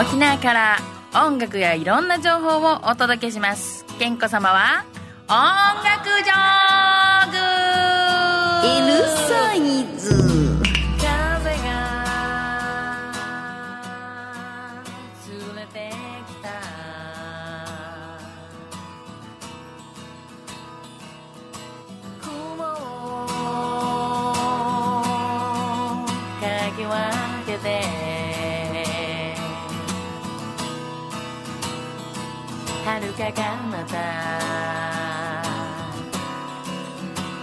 沖縄から音楽やいろんな情報をお届けします。健子様は音楽ジョーグ。L サイズ。か彼方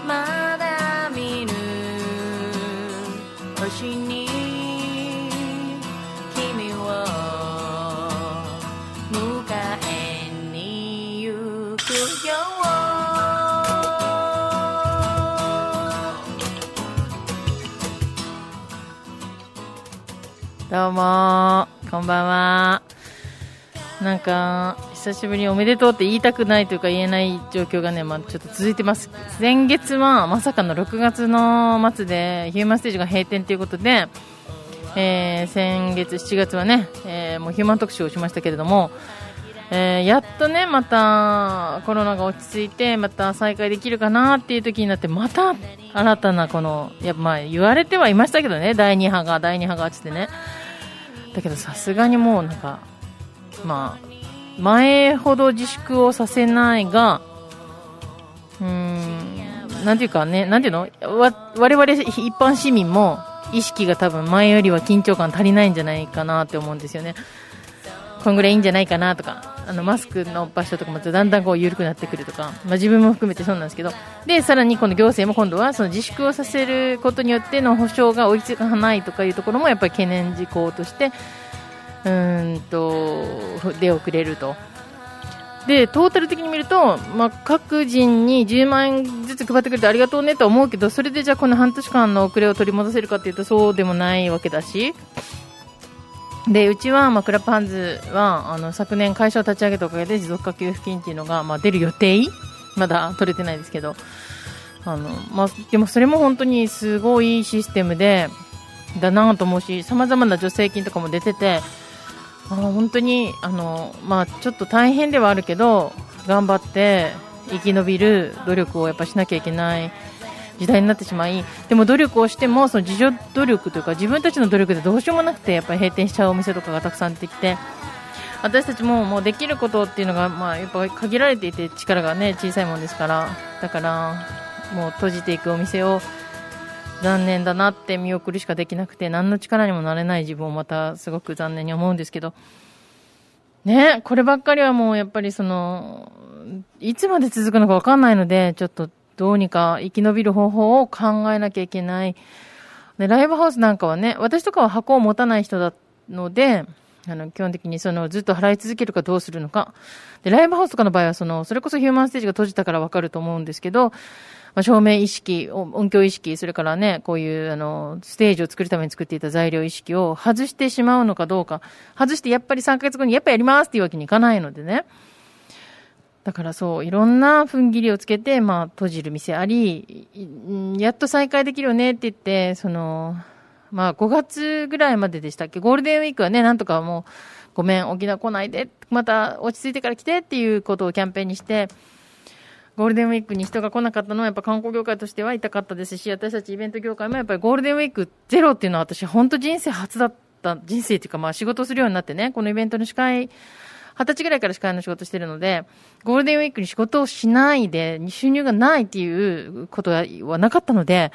まだ見ぬ星に君を迎えに行くよ。どうもこんばんは。なんか久しぶりにおめでとうって言いたくないというか言えない状況がね、まあ、ちょっと続いてます。前月はまさかの6月の末でヒューマンステージが閉店ということで、えー先月7月はね、えーもうヒューマン特集をしましたけれども、えーやっとねまたコロナが落ち着いてまた再開できるかなっていう時になってまた新たなこのやまあ言われてはいましたけどね第2波が第2波がつってね。だけどさすがにもうなんかま前ほど自粛をさせないがうーんなんていうかねなんていうの？わ我々一般市民も意識が多分前よりは緊張感足りないんじゃないかなって思うんですよね。こんぐらいいいんじゃないかなとか、あのマスクの場所とかもだんだんこう緩くなってくるとか、まあ、自分も含めてそうなんですけど、で、さらにこの行政も今度はその自粛をさせることによっての保障が追いつかないとかいうところもやっぱり懸念事項として、うんと、出遅れると。で、トータル的に見ると、まあ、各人に10万円ずつ配ってくれてありがとうねと思うけど、それでじゃあこの半年間の遅れを取り戻せるかっていうとそうでもないわけだし、でうちは、まあ、クラップハンズはあの昨年会社を立ち上げたおかげで持続化給付金っていうのが、まあ、出る予定？まだ取れてないですけど。あの、まあ、でもそれも本当にすごいいいシステムでだなと思うしさまざまな助成金とかも出ててあ本当にあの、まあ、ちょっと大変ではあるけど頑張って生き延びる努力をやっぱしなきゃいけない時代になってしまいでも努力をしてもその自助努力というか自分たちの努力でどうしようもなくてやっぱり閉店しちゃうお店とかがたくさん出てきて私たちももうできることっていうのが、まあ、やっぱ限られていて力が、ね、小さいもんですからだからもう閉じていくお店を残念だなって見送るしかできなくて何の力にもなれない自分をまたすごく残念に思うんですけどねこればっかりはもうやっぱりそのいつまで続くのか分かんないのでちょっとどうにか生き延びる方法を考えなきゃいけない。で、ライブハウスなんかはね、私とかは箱を持たない人だので、あの、基本的にそのずっと払い続けるかどうするのか。で、ライブハウスとかの場合はその、それこそヒューマンステージが閉じたからわかると思うんですけど、まあ、照明意識、音響意識、それからね、こういうあの、ステージを作るために作っていた材料意識を外してしまうのかどうか。外してやっぱり3ヶ月後にやっぱやりますっていうわけにいかないのでね。だからそう、いろんな踏ん切りをつけて、まあ、閉じる店あり、やっと再開できるよねって言って、その、まあ、5月ぐらいまででしたっけ、ゴールデンウィークはね、なんとかもう、ごめん、沖縄来ないで、また落ち着いてから来てっていうことをキャンペーンにして、ゴールデンウィークに人が来なかったのは、やっぱ観光業界としては痛かったですし、私たちイベント業界もやっぱりゴールデンウィークゼロっていうのは私、本当人生初だった、人生っていうか、まあ仕事するようになってね、このイベントの司会、二十歳ぐらいから司会の仕事してるので、ゴールデンウィークに仕事をしないで、収入がないっていうことはなかったので、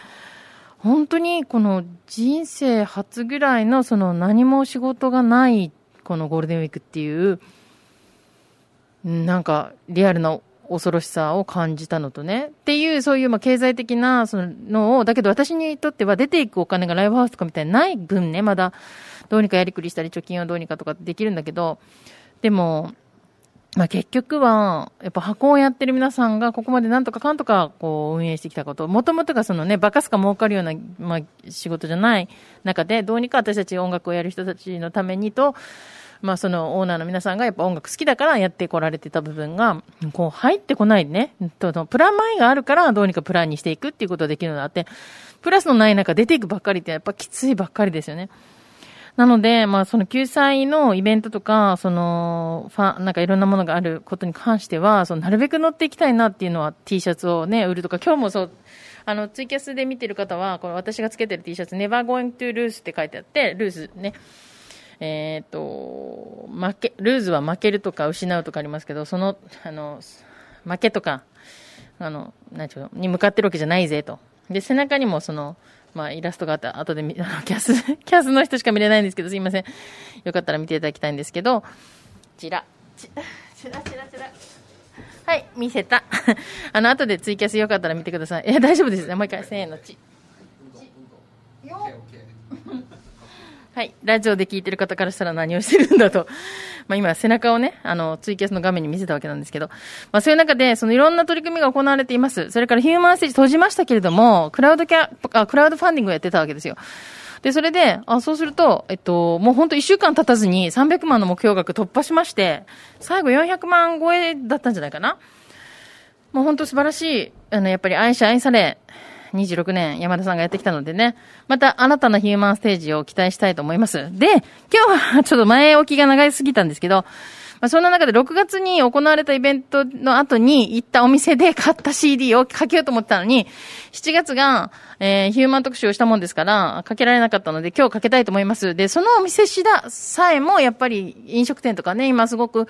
本当にこの人生初ぐらいのその何も仕事がないこのゴールデンウィークっていう、なんかリアルな恐ろしさを感じたのとね。っていう、そういうまあ経済的なそののを、だけど私にとっては出ていくお金がライブハウスとかみたいにない分ね、まだ。どうにかやりくりしたり貯金をどうにかとかできるんだけど、でも、まあ、結局は、やっぱ箱をやってる皆さんがここまでなんとかかんとかこう運営してきたこと、もともとがそのね、バカすか儲かるような、まあ、仕事じゃない中で、どうにか私たち音楽をやる人たちのためにと、まあ、そのオーナーの皆さんがやっぱ音楽好きだからやってこられてた部分が、こう入ってこないね、プラマイがあるからどうにかプランにしていくっていうことができるのであって、プラスのない中出ていくばっかりってやっぱきついばっかりですよね。なので、まあ、その救済のイベントとか、その、ファなんかいろんなものがあることに関しては、そのなるべく乗っていきたいなっていうのは T シャツをね、売るとか、今日もそう、あの、ツイキャスで見てる方は、この私がつけてる T シャツ、Never Going to Lose って書いてあって、ルーズね。えっ、ー、と、負け、ルーズは負けるとか失うとかありますけど、その、あの、負けとか、あの、なんちゅうの、に向かってるわけじゃないぜと。で、背中にもその、まあ、イラストがあった、後で見、キャス、キャスの人しか見れないんですけど、すいません。よかったら見ていただきたいんですけど、ちら。ちらちらちら。はい、見せた。あの、後でツイキャスよかったら見てください。え、大丈夫です。もう一回、せーの、ち。よはい。ラジオで聞いてる方からしたら何をしてるんだと。まあ今、背中をね、あの、ツイキャスの画面に見せたわけなんですけど、まあそういう中で、そのいろんな取り組みが行われています。それからヒューマンステージ閉じましたけれども、クラウドキャ、あ、クラウドファンディングをやってたわけですよ。で、それで、あ、そうすると、えっと、もう本当一週間経たずに300万の目標額突破しまして、最後400万超えだったんじゃないかな。もう本当素晴らしい、あの、やっぱり愛し愛され、26年山田さんがやってきたのでね、また新たなヒューマンステージを期待したいと思います。で、今日は ちょっと前置きが長いすぎたんですけど、まあ、そんな中で6月に行われたイベントの後に行ったお店で買った CD をかけようと思ったのに、7月が、えー、ヒューマン特集をしたもんですから、かけられなかったので今日かけたいと思います。で、そのお店しださえもやっぱり飲食店とかね、今すごく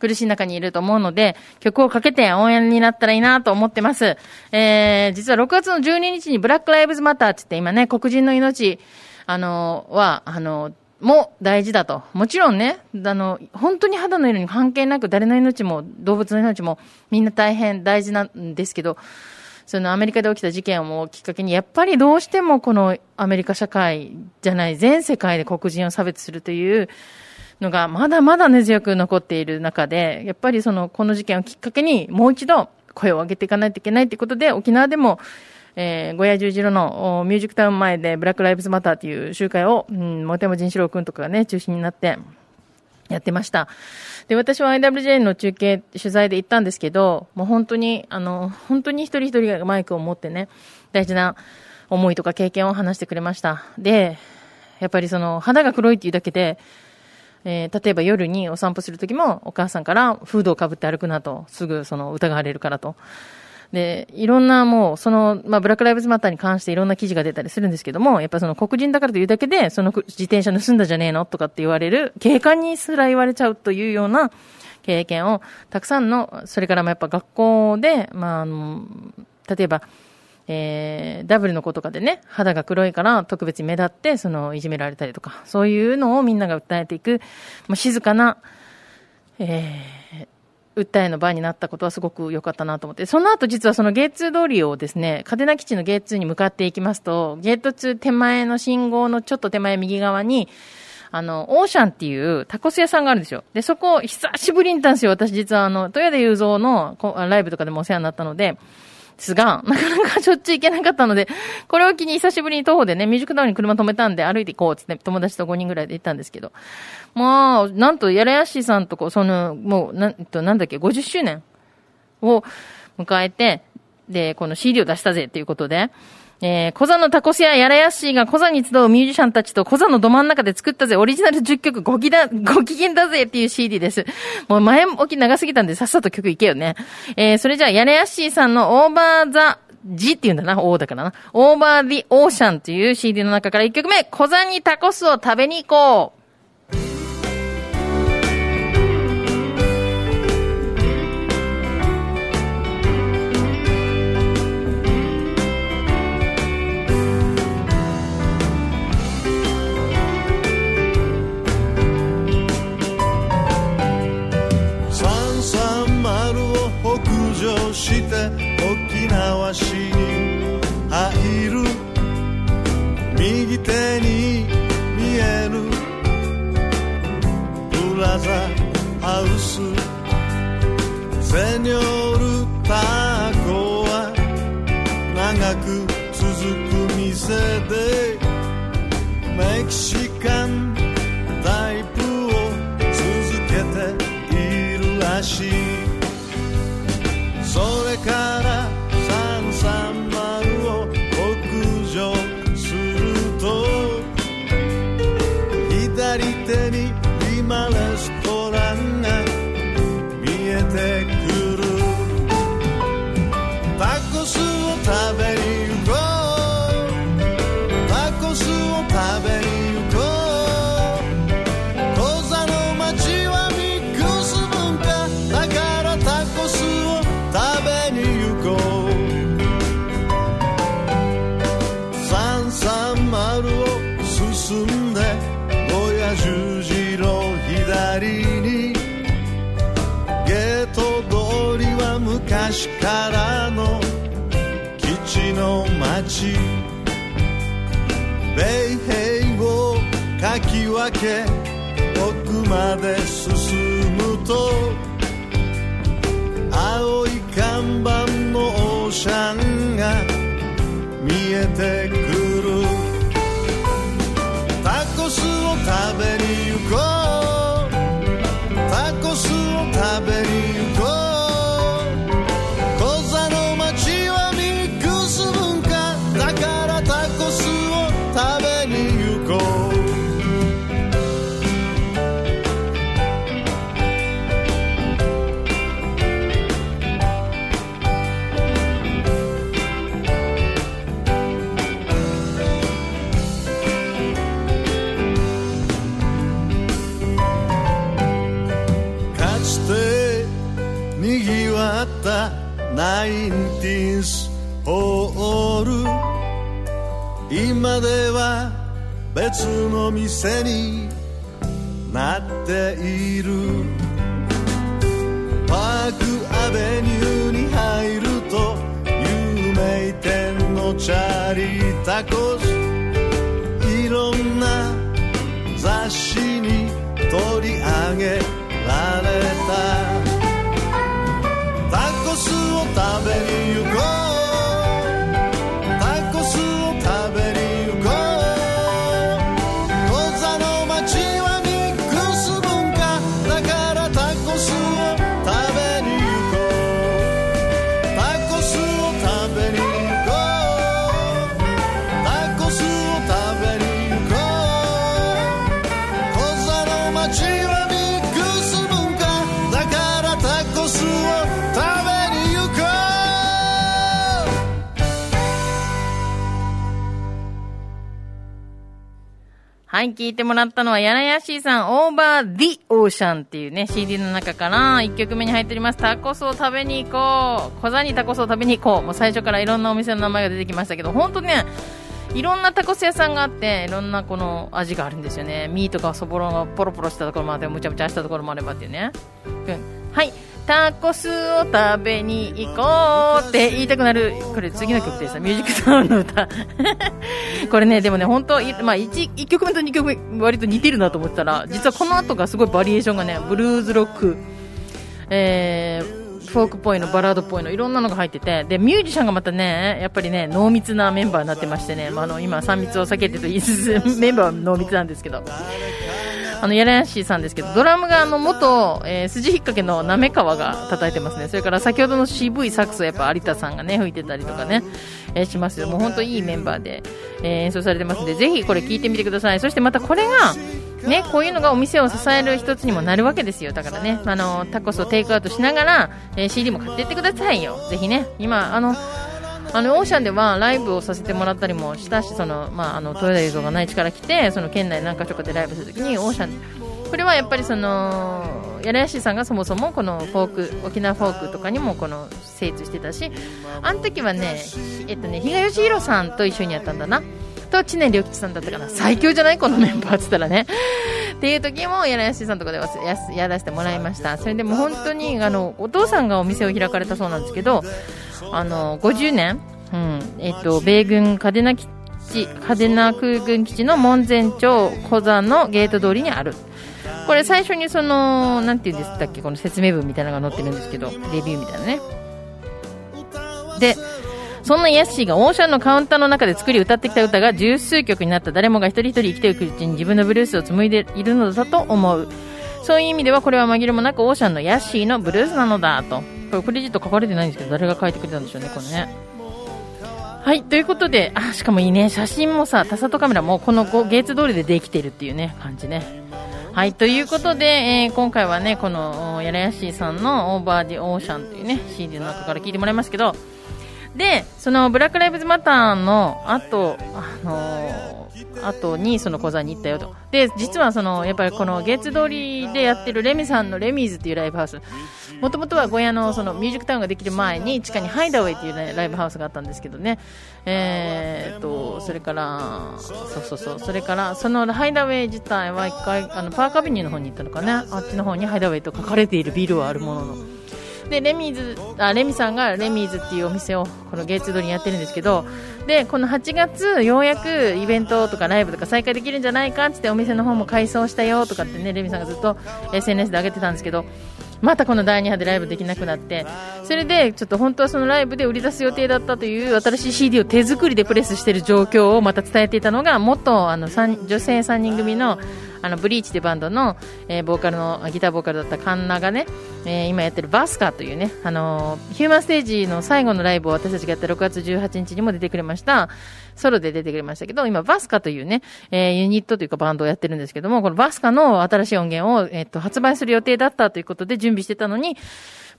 苦しい中にいると思うので、曲をかけて応援になったらいいなと思ってます。えー、実は6月の12日にブラックライブズマターって言って今ね、黒人の命、あの、は、あの、も大事だと。もちろんね、あの、本当に肌の色に関係なく誰の命も動物の命もみんな大変大事なんですけど、そのアメリカで起きた事件をきっかけに、やっぱりどうしてもこのアメリカ社会じゃない全世界で黒人を差別するという、のがまだまだ根強く残っている中で、やっぱりその、この事件をきっかけにもう一度声を上げていかないといけないということで、沖縄でも、えー、小屋十字路のミュージックタウン前でブラックライブズマターという集会を、うん、モテモ仁志郎君とかがね、中心になってやってました。で、私は IWJ の中継、取材で行ったんですけど、もう本当に、あの、本当に一人一人がマイクを持ってね、大事な思いとか経験を話してくれました。で、やっぱりその、肌が黒いっていうだけで、えー、例えば夜にお散歩するときもお母さんからフードをかぶって歩くなと、すぐその疑われるからと。で、いろんなもう、その、まあ、ブラックライブズマターに関していろんな記事が出たりするんですけども、やっぱその黒人だからというだけで、その自転車盗んだじゃねえのとかって言われる、警官にすら言われちゃうというような経験を、たくさんの、それからもやっぱ学校で、まあ、あの、例えば、えー、ダブルの子とかでね、肌が黒いから特別に目立って、その、いじめられたりとか、そういうのをみんなが訴えていく、まあ、静かな、えー、訴えの場になったことはすごく良かったなと思って、その後実はそのゲーツ通りをですね、嘉手納基地のゲーツに向かっていきますと、ゲート2手前の信号のちょっと手前右側に、あの、オーシャンっていうタコス屋さんがあるんですよ。で、そこ、久しぶりに行ったんですよ。私実はあの、豊田雄三のライブとかでもお世話になったので、ですが、なかなかしょっちゅう行けなかったので、これを機に久しぶりに徒歩でね、ミュージックタウンに車止めたんで歩いて行こうって友達と5人ぐらいで行ったんですけど、まあ、なんと、やらやしさんとこ、その、もう、なんと、なんだっけ、50周年を迎えて、で、この CD を出したぜっていうことで、えー、コザのタコスややらやっしーがコザに集うミュージシャンたちとコザのど真ん中で作ったぜ、オリジナル10曲ごきだ、ご機嫌だぜっていう CD です。もう前置き長すぎたんでさっさと曲いけよね。えー、それじゃあやらやっしーさんのオーバーザ、ジって言うんだな、 O だからな。 Over the Ocean という CD の中から1曲目、コザにタコスを食べに行こう。昔からの基地の街。米兵をかき分け奥まで進むと青い看板のオーシャンが見えてくる。タコスを食べに今では別の店になっている。パークアベニューに入ると有名店のチャリタコはい、聞いてもらったのは、やなやしーさん、オーバー・ディ・オーシャンっていうね、CD の中から1曲目に入っております。タコスを食べに行こう。小座にタコスを食べに行こう。もう最初からいろんなお店の名前が出てきましたけど、ほんとね、いろんなタコス屋さんがあって、いろんなこの味があるんですよね。ミーとかそぼろがポロポロしたところもあって、むちゃむちゃしたところもあればっていうね。うんはい。タコスを食べに行こうって言いたくなる、これ次の曲でした。ミュージックタウンの歌。これね、でもね、本当まあ1、1曲目と2曲目割と似てるなと思ったら、実はこの後がすごいバリエーションがね、ブルーズロック、えー、フォークっぽいの、バラードっぽいの、いろんなのが入ってて、で、ミュージシャンがまたね、やっぱりね、濃密なメンバーになってましてね、まあ、あの、今、3密を避けてと言いつつ、メンバーは濃密なんですけど、あの、やらやしーさんですけど、ドラムがあの、元、えー、筋引っ掛けのなめ川が叩いてますね。それから先ほどの渋いサックスをやっぱ有田さんがね、吹いてたりとかね、えーしますよ。もう本当いいメンバーで、えー演奏されてますんで、ぜひこれ聞いてみてください。そしてまたこれが、ね、こういうのがお店を支える一つにもなるわけですよ。だからね、あの、タコスをテイクアウトしながら、えー CD も買っていってくださいよ。ぜひね。今、あの、あの、オーシャンではライブをさせてもらったりもしたし、その、まあ、あの、豊田映像が内地から来て、その県内何か所かでライブするときに、オーシャン、これはやっぱりその、やらやしさんがそもそもこのフォーク、沖縄フォークとかにもこの精通してたし、あの時はね、えっとね、比嘉義弘さんと一緒にやったんだな。と、知念良吉さんだったかな。最強じゃない？このメンバーって言ったらね。っていう時も、やらやしさんとかでややらせてもらいました。それでも本当に、あの、お父さんがお店を開かれたそうなんですけど、あの、50年、うん、えっと、米軍嘉手納基地、嘉手納空軍基地の門前町小座のゲート通りにある。これ最初にその、なんて言うんでしたっけ、この説明文みたいなのが載ってるんですけど、レビューみたいなね。で、そんなヤッシーがオーシャンのカウンターの中で作り歌ってきた歌が十数曲になった誰もが一人一人生きていくうちに自分のブルースを紡いでいるのだと思う。そういう意味ではこれは紛れもなくオーシャンのヤッシーのブルースなのだと。これクレジット書かれてないんですけど、誰が書いてくれたんでしょうね、これね。はい、ということで、あ、しかもいいね、写真もさ、タサトカメラもこのゲート通りでできてるっていうね、感じね。はい、ということで、えー今回はね、この、やらやしいさんの Over the Ocean というね、CD の中から聞いてもらいますけど、で、そのブラックライブズマターの後、あのー後にその講座に行ったよと。で、実はその、やっぱりこの月通りでやってるレミさんのレミーズっていうライブハウス、もともとは小屋のそのミュージックタウンができる前に地下にハイダウェイっていうねライブハウスがあったんですけどね、えー、とそれからそうそうそう。それからそのハイダウェイ自体は一回あのパークアベニューの方に行ったのかな。あっちの方にハイダウェイと書かれているビルはあるものの。でレミーズあレミさんがレミーズっていうお店をこのゲイツドにやってるんですけどでこの8月ようやくイベントとかライブとか再開できるんじゃないかってってお店の方も改装したよとかってねレミさんがずっと SNS で上げてたんですけどまたこの第2波でライブできなくなってそれでちょっと本当はそのライブで売り出す予定だったという新しい CD を手作りでプレスしている状況をまた伝えていたのが元あの女性3人組のあのブリーチというバンドの、えーボーカルのギターボーカルだったカンナがね、えー今やってるバスカというね、あのーヒューマンステージの最後のライブを私たちがやった6月18日にも出てくれました。ソロで出てくれましたけど、今バスカというね、えーユニットというかバンドをやってるんですけども、このバスカの新しい音源を、えっと発売する予定だったということで準備してたのに、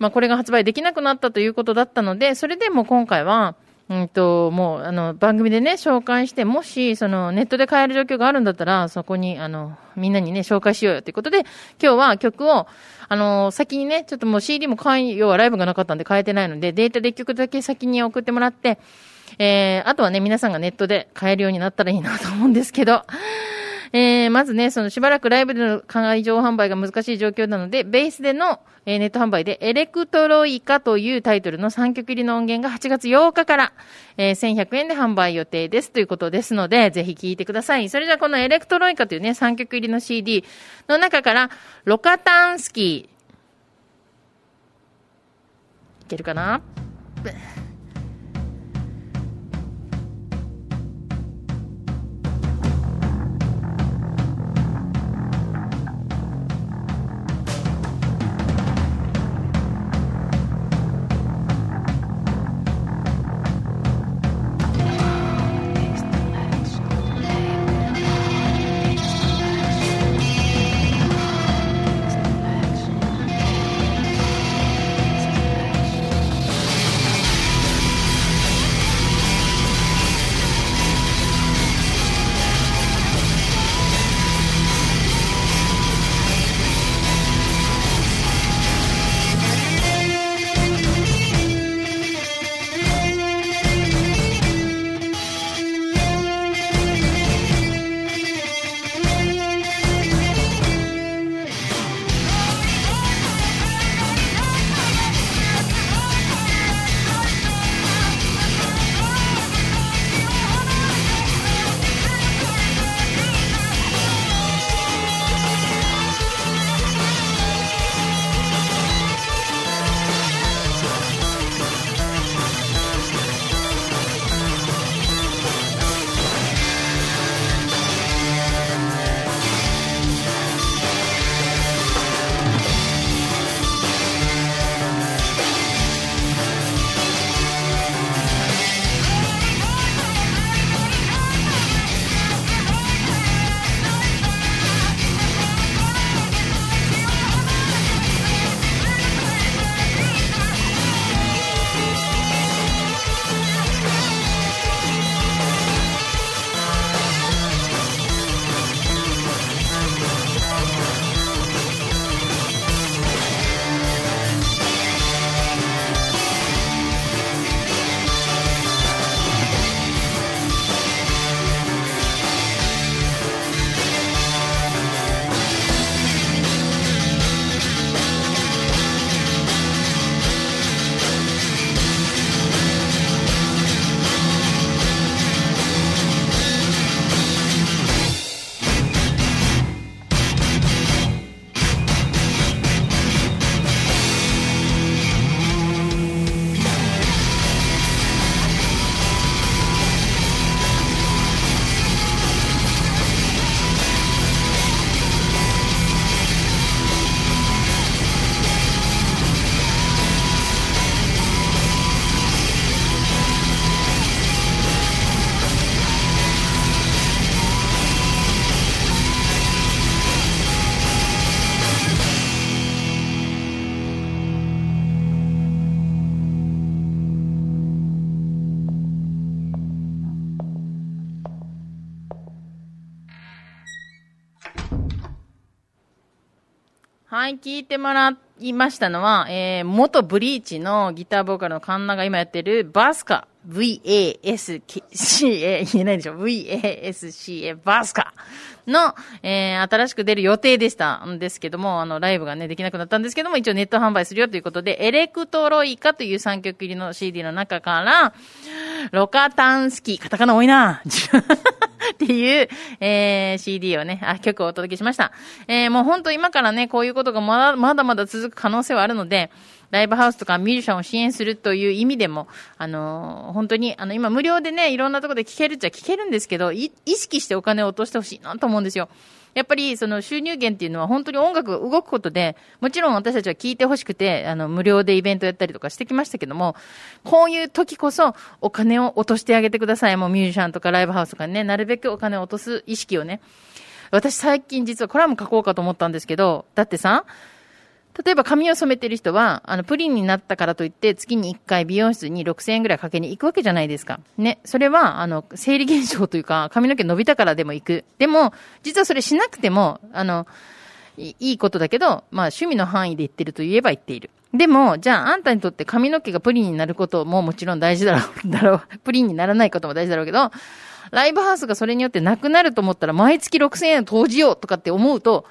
まあ、これが発売できなくなったということだったので、それでも今回は、うんと、もう、あの、番組でね、紹介して、もし、その、ネットで買える状況があるんだったら、そこに、あの、みんなにね、紹介しようよということで、今日は曲を、あの、先にね、ちょっともう CD も買い、要はライブがなかったんで買えてないので、データで1曲だけ先に送ってもらって、えー、あとはね、皆さんがネットで買えるようになったらいいなと思うんですけど、えー、まずね、そのしばらくライブでの会場販売が難しい状況なので、ベースでの、えーネット販売で、エレクトロイカというタイトルの3曲入りの音源が8月8日から、えー1100円で販売予定ですということですので、ぜひ聴いてください。それじゃあこのエレクトロイカというね、3曲入りの CD の中から、ロカタンスキー、いけるかな？はい、聞いてもらいましたのは、えー、元ブリーチのギターボーカルのカンナが今やってるバスカ。V-A-S-C-A、言えないでしょ ?V-A-S-C-A、バスカの、えー、新しく出る予定でしたんですけども、あの、ライブがね、できなくなったんですけども、一応ネット販売するよということで、エレクトロイカという3曲入りの CD の中から、ロカタンスキー、カタカナ多いなっていう、えー、CD をね、あ、曲をお届けしました。えー、もう本当今からね、こういうことがまだまだまだ続く可能性はあるので、ライブハウスとかミュージシャンを支援するという意味でも、あのー本当に、あの、今無料でね、いろんなとこで聞けるっちゃ聞けるんですけど、意識してお金を落としてほしいなと思うんですよ。やっぱりその収入源っていうのは本当に音楽が動くことで、もちろん私たちは聴いてほしくて、あの、無料でイベントやったりとかしてきましたけども、こういう時こそお金を落としてあげてください。もうミュージシャンとかライブハウスとかにね、なるべくお金を落とす意識をね。私最近実はコラム書こうかと思ったんですけど、だってさ、例えば髪を染めてる人は、あの、プリンになったからといって、月に1回美容室に6000円ぐらいかけに行くわけじゃないですか。ね。それは、あの、生理現象というか、髪の毛伸びたからでも行く。でも、実はそれしなくても、あの、いいことだけど、まあ趣味の範囲で言ってると言えば言っている。でも、じゃああんたにとって髪の毛がプリンになることももちろん大事だろう、だろう。プリンにならないことも大事だろうけど、ライブハウスがそれによってなくなると思ったら毎月6000円投じようとかって思うと、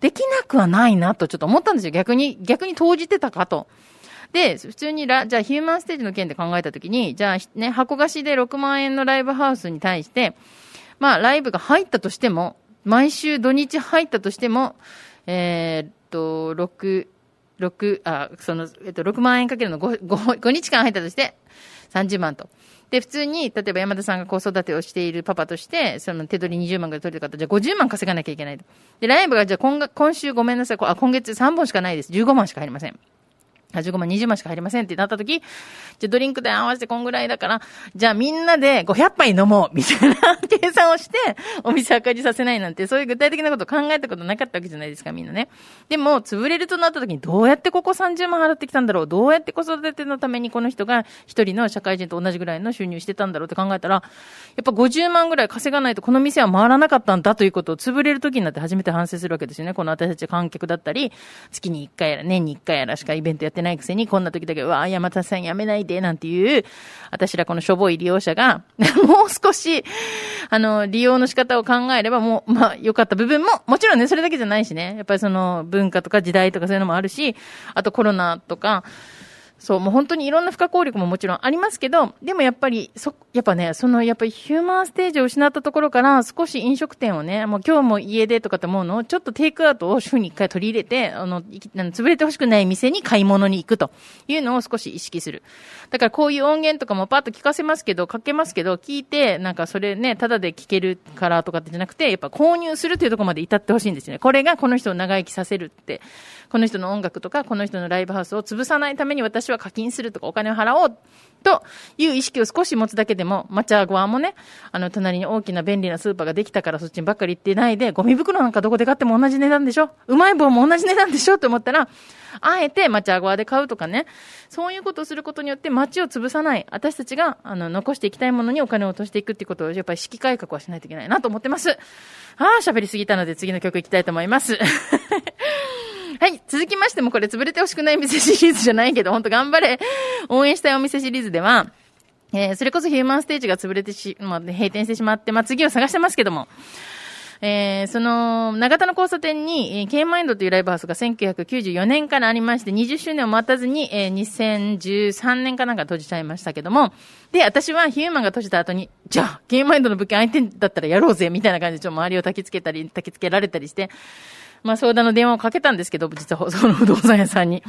できなくはないなとちょっと思ったんですよ。逆に、逆に投じてたかと。で、普通にラ、じゃあヒューマンステージの件で考えたときに、じゃあね、箱貸しで6万円のライブハウスに対して、まあライブが入ったとしても、毎週土日入ったとしても、えーっと、6、6、あ、その、えっと、6万円かけるの 5, 5, 5日間入ったとして、30万と。で、普通に、例えば山田さんが子育てをしているパパとして、その手取り20万ぐらい取れた方、じゃあ50万稼がなきゃいけないと。で、ライブがじゃあ今今週ごめんなさい、あ、今月3本しかないです。15万しか入りません。15万、20万しか入りませんってなった時、じゃドリンク代合わせてこんぐらいだから、じゃあみんなで500杯飲もうみたいな計算をして、お店赤字させないなんて、そういう具体的なこと考えたことなかったわけじゃないですか、みんなね。でも、潰れるとなった時に、どうやってここ30万払ってきたんだろうどうやって子育てのためにこの人が一人の社会人と同じぐらいの収入してたんだろうって考えたら、やっぱ50万ぐらい稼がないとこの店は回らなかったんだということを潰れる時になって初めて反省するわけですよね。この私たち観客だったり、月に1回やら年に1回やらしかイベントやってないないくせに、こんな時だけ、うわあ、山田さんやめないで、なんていう、私らこのしょぼい利用者が、もう少し、あの、利用の仕方を考えれば、もう、まあ、良かった部分も、もちろんね、それだけじゃないしね。やっぱりその、文化とか時代とかそういうのもあるし、あとコロナとか、そう、もう本当にいろんな不可抗力ももちろんありますけど、でもやっぱり、そ、やっぱね、その、やっぱりヒューマンステージを失ったところから、少し飲食店をね、もう今日も家でとかって思うのを、ちょっとテイクアウトを週に一回取り入れて、あの、あの潰れてほしくない店に買い物に行くというのを少し意識する。だからこういう音源とかもパッと聞かせますけど、かけますけど、聞いて、なんかそれね、ただで聞けるからとかってじゃなくて、やっぱ購入するというところまで至ってほしいんですね。これがこの人を長生きさせるって。この人の音楽とか、この人のライブハウスを潰さないために私は課金するとかお金を払おうという意識を少し持つだけでも、マチャ側もね、あの、隣に大きな便利なスーパーができたからそっちにばっかり行ってないで、ゴミ袋なんかどこで買っても同じ値段でしょ？うまい棒も同じ値段でしょ？と思ったら、あえてマチャ側で買うとかね、そういうことをすることによって街を潰さない、私たちが、あの、残していきたいものにお金を落としていくっていうことを、やっぱり式改革はしないといけないなと思ってます。ああ、喋りすぎたので次の曲行きたいと思います。はい。続きましてもこれ潰れてほしくない店シリーズじゃないけど、ほんと頑張れ。応援したいお店シリーズでは、えーそれこそヒューマンステージが潰れてし、まあ、閉店してしまって、まあ、次を探してますけども、えーその、長田の交差点に、えー、K マインドというライブハウスが1994年からありまして、20周年を待たずに、えー2013年かなんか閉じちゃいましたけども、で、私はヒューマンが閉じた後に、じゃあ、K マインドの物件相手だったらやろうぜ、みたいな感じで、ちょっと周りを焚きつけたり、焚きつけられたりして、まあ相談の電話をかけたんですけど、実は その不動産屋さんに。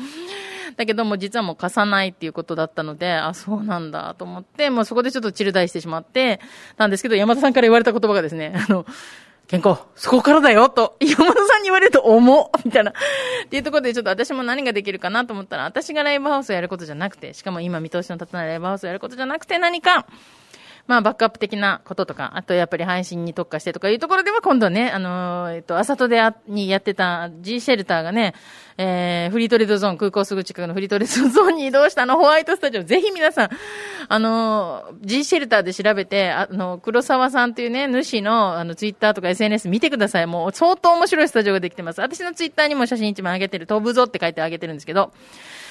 だけども実はもう貸さないっていうことだったので、あ、そうなんだと思って、もうそこでちょっとチルダイしてしまって、なんですけど、山田さんから言われた言葉がですね、あの、健康、そこからだよと、山田さんに言われると重っみたいな。っていうところでちょっと私も何ができるかなと思ったら、私がライブハウスをやることじゃなくて、しかも今見通しの立たないライブハウスをやることじゃなくて何か、まあ、バックアップ的なこととか、あとやっぱり配信に特化してとかいうところでは、今度ね、あのー、えっと、朝とでにやってた G シェルターがね、えー、フリートレードゾーン、空港すぐ近くのフリートレードゾーンに移動したあのホワイトスタジオ、ぜひ皆さん、あのー、G シェルターで調べて、あの、黒沢さんというね、主の、あの、ツイッターとか SNS 見てください。もう相当面白いスタジオができてます。私のツイッターにも写真一枚上げてる、飛ぶぞって書いてあげてるんですけど、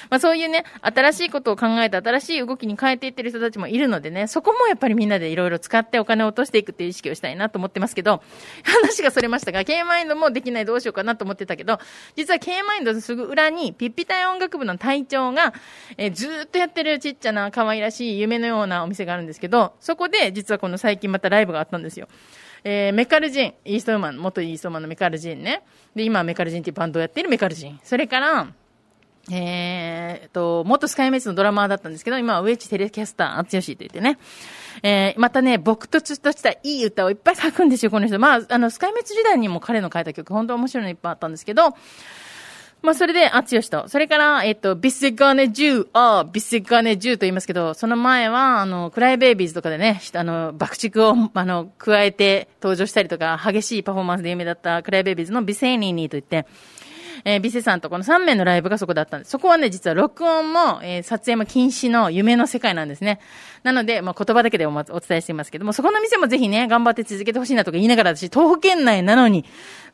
まあそういうね、新しいことを考えて新しい動きに変えていってる人たちもいるのでね、そこもやっぱりみんなでいろいろ使ってお金を落としていくっていう意識をしたいなと思ってますけど、話がそれましたが、K マインドもできないどうしようかなと思ってたけど、実は K マインドのすぐ裏に、ピッピ隊音楽部の隊長が、えー、ずっとやってるちっちゃな可愛らしい夢のようなお店があるんですけど、そこで実はこの最近またライブがあったんですよ。えー、メカルジン、イーストウーマン、元イーストウーマンのメカルジンね。で、今メカルジンっていうバンドをやっているメカルジン。それから、えー、と、元スカイメイツのドラマーだったんですけど、今はウェッジテレキャスター、あつよしと言ってね。えー、またね、僕とつとしたいい歌をいっぱい書くんですよ、この人。まあ、あの、スカイメイツ時代にも彼の書いた曲、本当面白いのいっぱいあったんですけど、まあ、それで、あつよしと。それから、えっと、ビスガネジュー、あビスガネジューと言いますけど、その前は、あの、クライベイビーズとかでね、あの、爆竹を、あの、加えて登場したりとか、激しいパフォーマンスで有名だったクライベイビーズのビセーニーニーと言って、えー、ビセさんとこの3名のライブがそこだったんです。そこはね、実は録音も、えー、撮影も禁止の夢の世界なんですね。なので、まあ、言葉だけでおまお伝えしていますけども、そこの店もぜひね、頑張って続けてほしいなとか言いながら、私、東北県内なのに、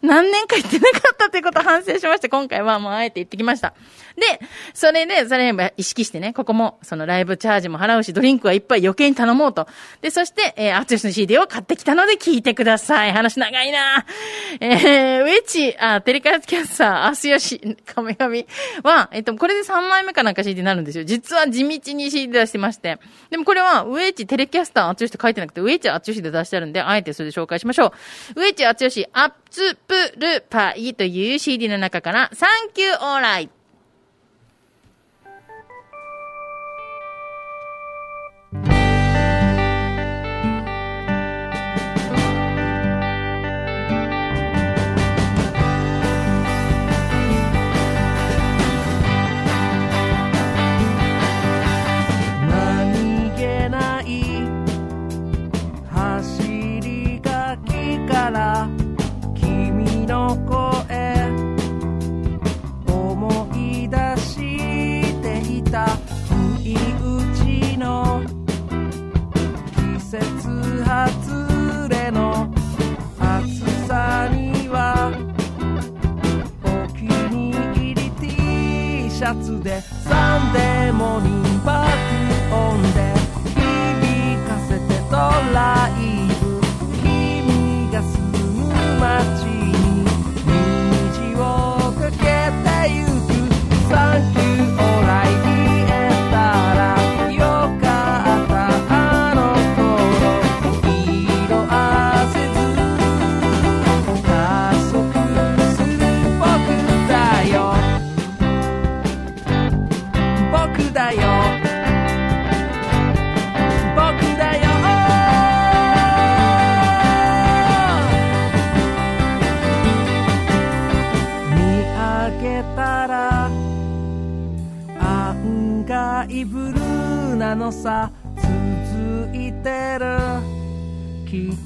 何年か行ってなかったということを反省しまして、今回はもうあえて行ってきました。で、それで、それ意識してね、ここも、そのライブチャージも払うし、ドリンクはいっぱい余計に頼もうと。で、そして、えー、あつよしの CD を買ってきたので聞いてください。話長いなえー、ウェチ、あ、テレカスキャッサー、すよし、カメガミは、えっと、これで3枚目かなんか CD になるんですよ。実は地道に CD 出してまして。でもこれは、ウエイチテレキャスターあつよしって書いてなくて、ウエイチあつよしで出してあるんで、あえてそれで紹介しましょう。ウエイチあつよし、アッツプルパイという CD の中から、サンキューオーライ。ツでサンデーモーニング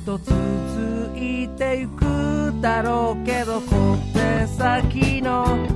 と続いてゆくだろうけど小手先の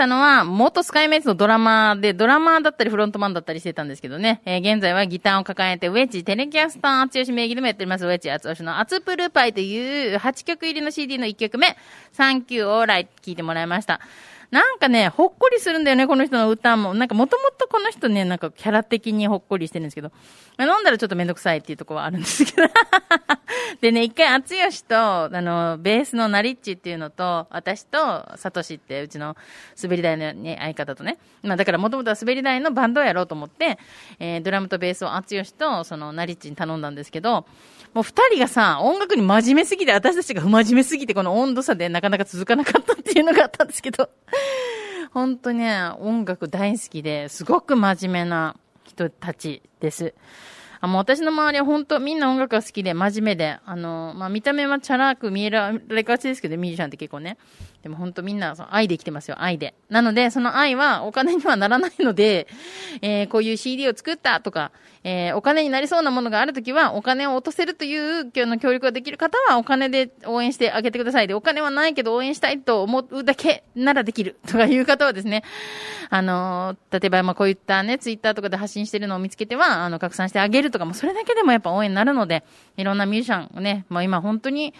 したのは、元スカイメイツのドラマーで、ドラマーだったりフロントマンだったりしてたんですけどね、えー現在はギターを抱えて、ウェッジテレキャスター、厚吉名義でもやっております、ウェッジ厚吉のアツプルパイという8曲入りの CD の1曲目、サンキューオーライ聞いてもらいました。なんかね、ほっこりするんだよね、この人の歌も。なんかもともとこの人ね、なんかキャラ的にほっこりしてるんですけど、飲んだらちょっとめんどくさいっていうとこはあるんですけど。でね、一回、厚吉と、あの、ベースのナリッチっていうのと、私と、サトシって、うちの滑り台の、ね、相方とね。まあだからもともとは滑り台のバンドをやろうと思って、えードラムとベースを厚吉と、その、ナリッチに頼んだんですけど、もう二人がさ、音楽に真面目すぎて、私たちが不真面目すぎて、この温度差でなかなか続かなかったっていうのがあったんですけど、本当ね、音楽大好きで、すごく真面目な人たちです。あもう私の周りは本当みんな音楽が好きで真面目で、あの、まあ、見た目はチャラく見えられがちですけど、ミュージシャンって結構ね。でも本当みんなその愛で生きてますよ、愛で。なので、その愛はお金にはならないので、えーこういう CD を作ったとか、えーお金になりそうなものがあるときは、お金を落とせるという今日の協力ができる方は、お金で応援してあげてください。で、お金はないけど応援したいと思うだけならできる とかいう方はですね、あのー例えば、まあ、こういったね、ツイッターとかで発信してるのを見つけては、あの、拡散してあげるとかも、それだけでもやっぱ応援になるので、いろんなミュージシャンをね、まあ、今本当に、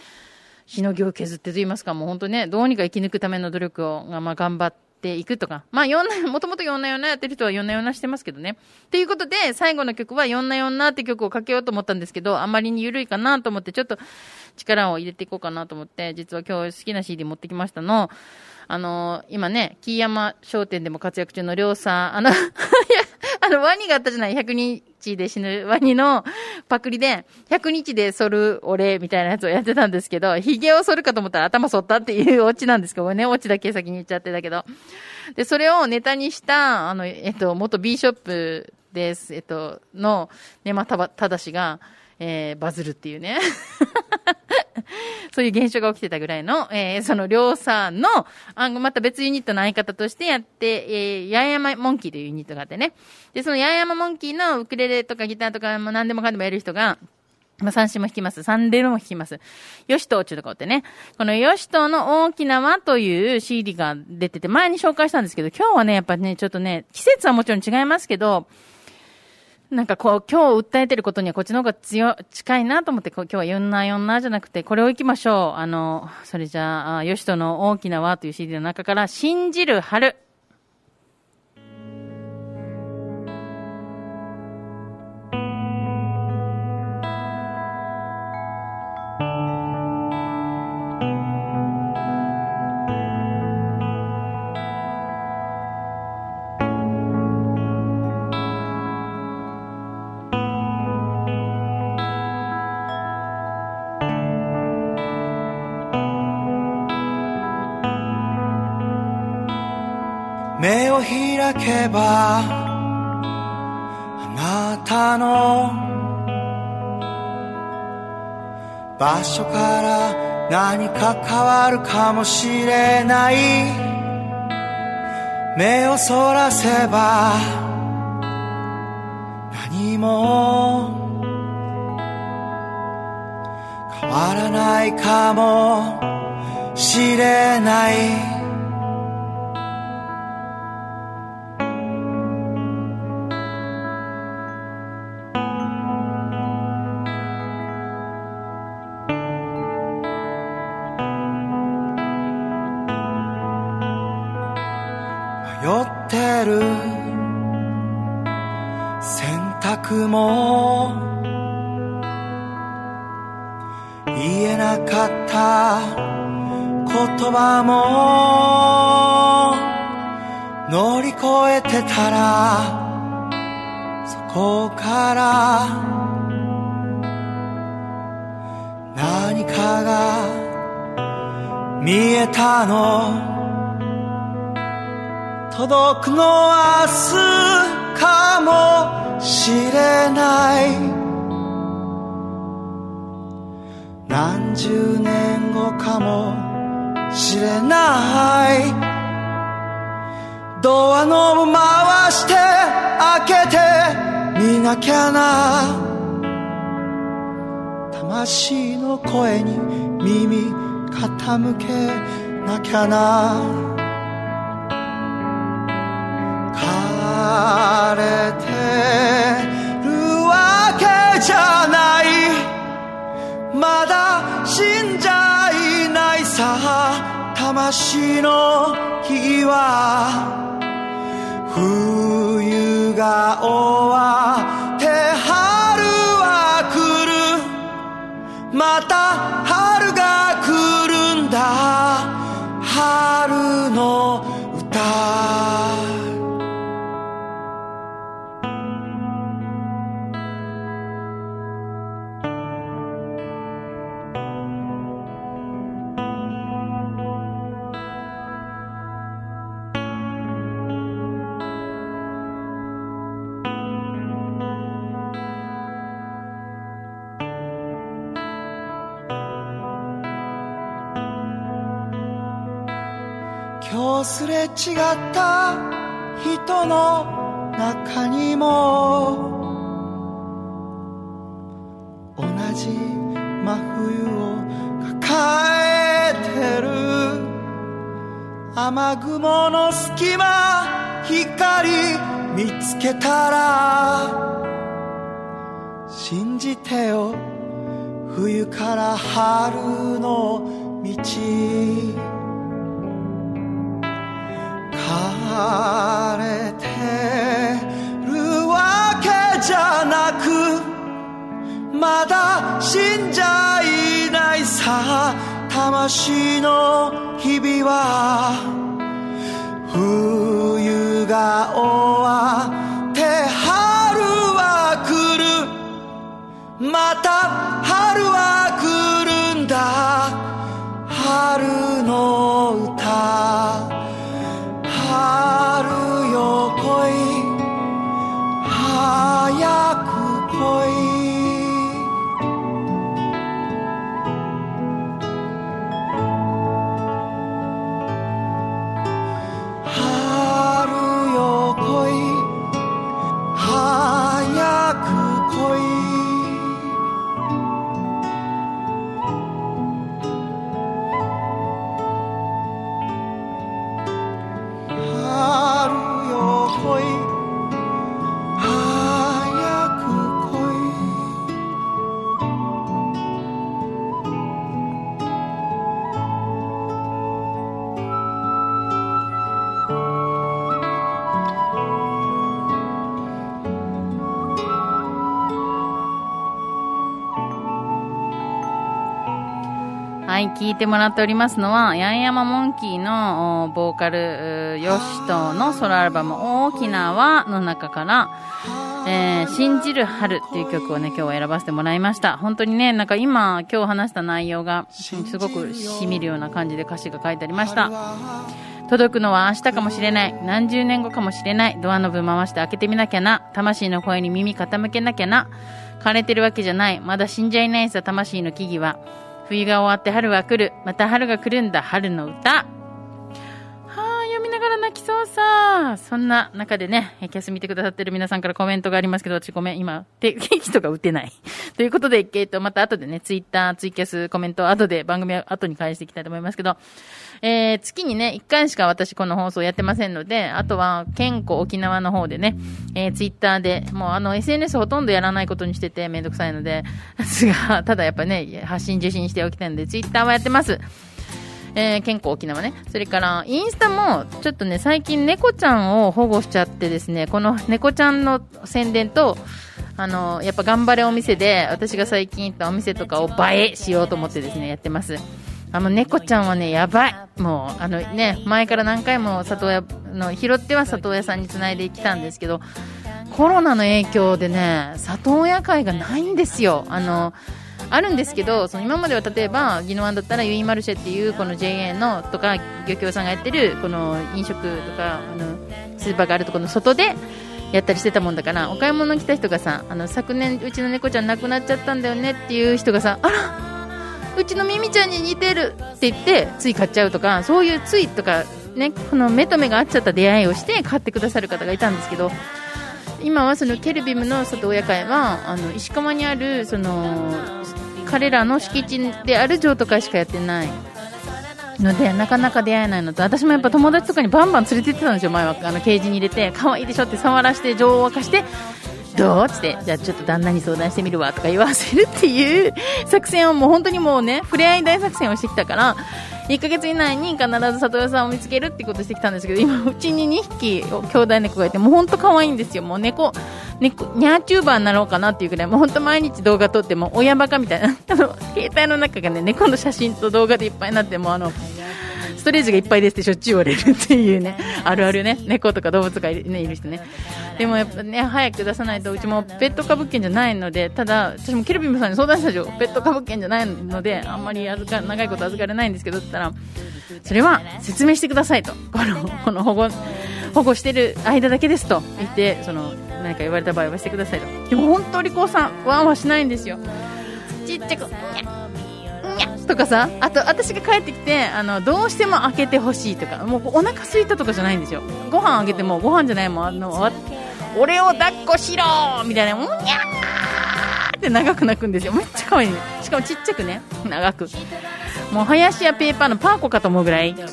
しのぎを削ってと言いますか、もう本当ね、どうにか生き抜くための努力を、まあ、頑張っていくとか。まあ、4な、もともと4な4なやってる人は4な4なしてますけどね。ということで、最後の曲は4な4なって曲をかけようと思ったんですけど、あまりに緩いかなと思って、ちょっと力を入れていこうかなと思って、実は今日好きな CD 持ってきましたの。あの今ね、木山商店でも活躍中の両さん、あの、いや、あの、ワニがあったじゃない ?100 人日で死ぬワニのパクリで、100日で剃る俺みたいなやつをやってたんですけど、髭を剃るかと思ったら頭剃ったっていうオチなんですけどね、オチだけ先に言っちゃってたけど。で、それをネタにした、あの、えっと、元 B ショップです、えっと、の、ね、またばただしが、えー、バズるっていうね。そういう現象が起きてたぐらいの、えー、その、りょうさんの、あまた別ユニットの相方としてやって、えー、八重山モンキーというユニットがあってね。で、その八重山モンキーのウクレレとかギターとか、まあ、何でもかんでもやる人が、まあ、三振も弾きます。サンデルも弾きます。ヨシトウチュとかってね。このヨシトウの大きな輪という CD が出てて、前に紹介したんですけど、今日はね、やっぱね、ちょっとね、季節はもちろん違いますけど、なんかこう、今日訴えてることにはこっちの方が強、近いなと思って、今日は4な4なじゃなくて、これを行きましょう。あの、それじゃあ、あヨシトの大きな輪という CD の中から、信じる春。目を開けばあなたの場所から何か変わるかもしれない。目をそらせば何も変わらないかもしれない。見えたの。届くの明日かもしれない。何十年後かもしれない。ドアノブ回して開けてみなきゃな。魂の声に耳傾けなきゃな。枯れてるわけじゃない。まだ死んじゃいないさ。魂の日は。冬が終わって春は来る。また春が来る。だ。春のすれ違った人の中にも同じ真冬を抱えてる。雨雲の隙間光見つけたら信じてよ。冬から春の道。枯れてるわけじゃなくまだ死んじゃいないさ魂の日々は冬が終わって春は来る。また春は来るんだ。春の歌。聞いてもらっておりますのは、ヤンヤマモンキーのボーカル、ヨシトのソロアルバム、大きな輪の中から、えー、信じる春っていう曲をね、今日は選ばせてもらいました。本当にね、なんか今、今日話した内容が、すごく染みるような感じで歌詞が書いてありました。届くのは明日かもしれない。何十年後かもしれない。ドアノブ回して開けてみなきゃな。魂の声に耳傾けなきゃな。枯れてるわけじゃない。まだ死んじゃいないさ、魂の木々は。冬が終わって春は来る。また春が来るんだ。春の歌。さ。そんな中でね、キャス見てくださってる皆さんからコメントがありますけど、私ごめん、今、テ キとか打てない。ということで、えっと、また後でね、ツイッター、ツイキャス、コメント、後で番組は後に返していきたいと思いますけど、えー、月にね、1回しか私この放送やってませんので、あとは、健康沖縄の方でね、えー、ツイッターで、もうあの、SNS ほとんどやらないことにしててめんどくさいので、ですが、ただやっぱね、発信受信しておきたいので、ツイッターはやってます。えー、健康沖縄ね。それから、インスタも、ちょっとね、最近猫ちゃんを保護しちゃってですね、この猫ちゃんの宣伝と、あの、やっぱ頑張れお店で、私が最近行ったお店とかを映えしようと思ってですね、やってます。あの、猫ちゃんはね、やばい。もう、あのね、前から何回も里親の、拾っては里親さんにつないできたんですけど、コロナの影響でね、里親会がないんですよ。あの、あるんですけど、その今までは例えば、宜野湾だったらユイマルシェっていうこの JA のとか漁協さんがやってるこの飲食とかあのスーパーがあるところの外でやったりしてたもんだから、お買い物来た人がさ、あの昨年うちの猫ちゃん亡くなっちゃったんだよねっていう人がさ、あらうちのミミちゃんに似てるって言ってつい買っちゃうとか、そういうついとかね、この目と目が合っちゃった出会いをして買ってくださる方がいたんですけど、今はそのケルビムの里親会はあの石川にあるその彼らの敷地である譲渡会しかやってない。のでなかなか出会えないのと私もやっぱ友達とかにバンバン連れて行ってたんですよ前は。あのケージに入れて可愛いでしょって触らせて情を沸かしてどう？ってじゃあちょっと旦那に相談してみるわとか言わせるっていう作戦をもう本当にもうね触れ合い大作戦をしてきたから1ヶ月以内に必ず里代さんを見つけるってことしてきたんですけど今うちに2匹兄弟猫がいてもう本当可愛いんですよ。もう猫猫ニャーチューバーになろうかなっていうぐらいもう本当毎日動画撮っても親バカみたいなあの。携帯の中がね猫の写真と動画でいっぱいになってもうあのストレージがいっぱいですってしょっちゅう言われるっていうね、あるあるね、猫とか動物がいる,、ね、いる人ね。でもやっぱね、早く出さないと、うちもペット科物件じゃないので、ただ、私もケルビムさんに相談したんですよ。ペット科物件じゃないので、あんまり預か長いこと預かれないんですけど、って言ったら、それは説明してくださいと。この、この保護、保護してる間だけですと言って、その、何か言われた場合はしてくださいと。でも本当にこうさん、ワンはしないんですよ。ちっちゃく、とかさあと私が帰ってきてあのどうしても開けてほしいとかもうお腹空いたとかじゃないんですよ。ご飯あげてもご飯じゃないもんあの俺を抱っこしろみたいなうにゃーって長く泣くんですよ。めっちゃ可愛いね。しかもちっちゃくね。長く。もう林やペーパーのパーコかと思うぐらい。キャ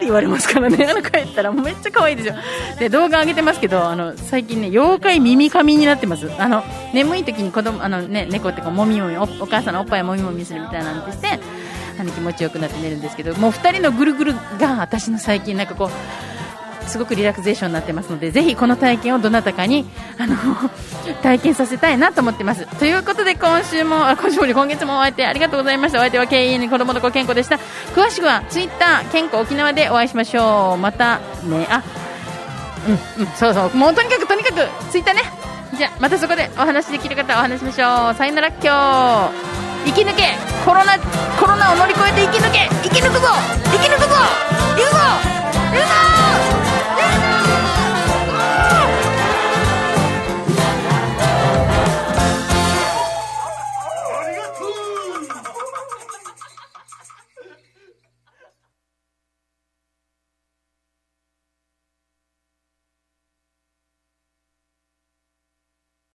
って言われますからね、あの帰ったら、もうめっちゃ可愛いでしょ。で、動画上げてますけど、あの、最近ね、妖怪耳かみになってます。あの、眠い時に子供、あのね、猫ってこう、もみもみお、お母さんのおっぱいもみもみするみたいなんてして、あの気持ちよくなって寝るんですけど、もう2人のぐるぐるが私の最近なんかこう、すごくリラクゼーションになってますのでぜひこの体験をどなたかにあの 体験させたいなと思ってます。ということで今週もあ今週も今月もお相手ありがとうございました。お相手は KEN 子供の子健康でした。詳しくはツイッター健康沖縄でお会いしましょう。またねあうんうんそうそう。もうとにかくとにかくツイッターね。じゃあまたそこでお話できる方お話しましょう。さよなら今日生き抜け。コロナコロナを乗り越えて生き抜け。生き抜くぞ。生き抜くぞ。行くぞ。行くぞ。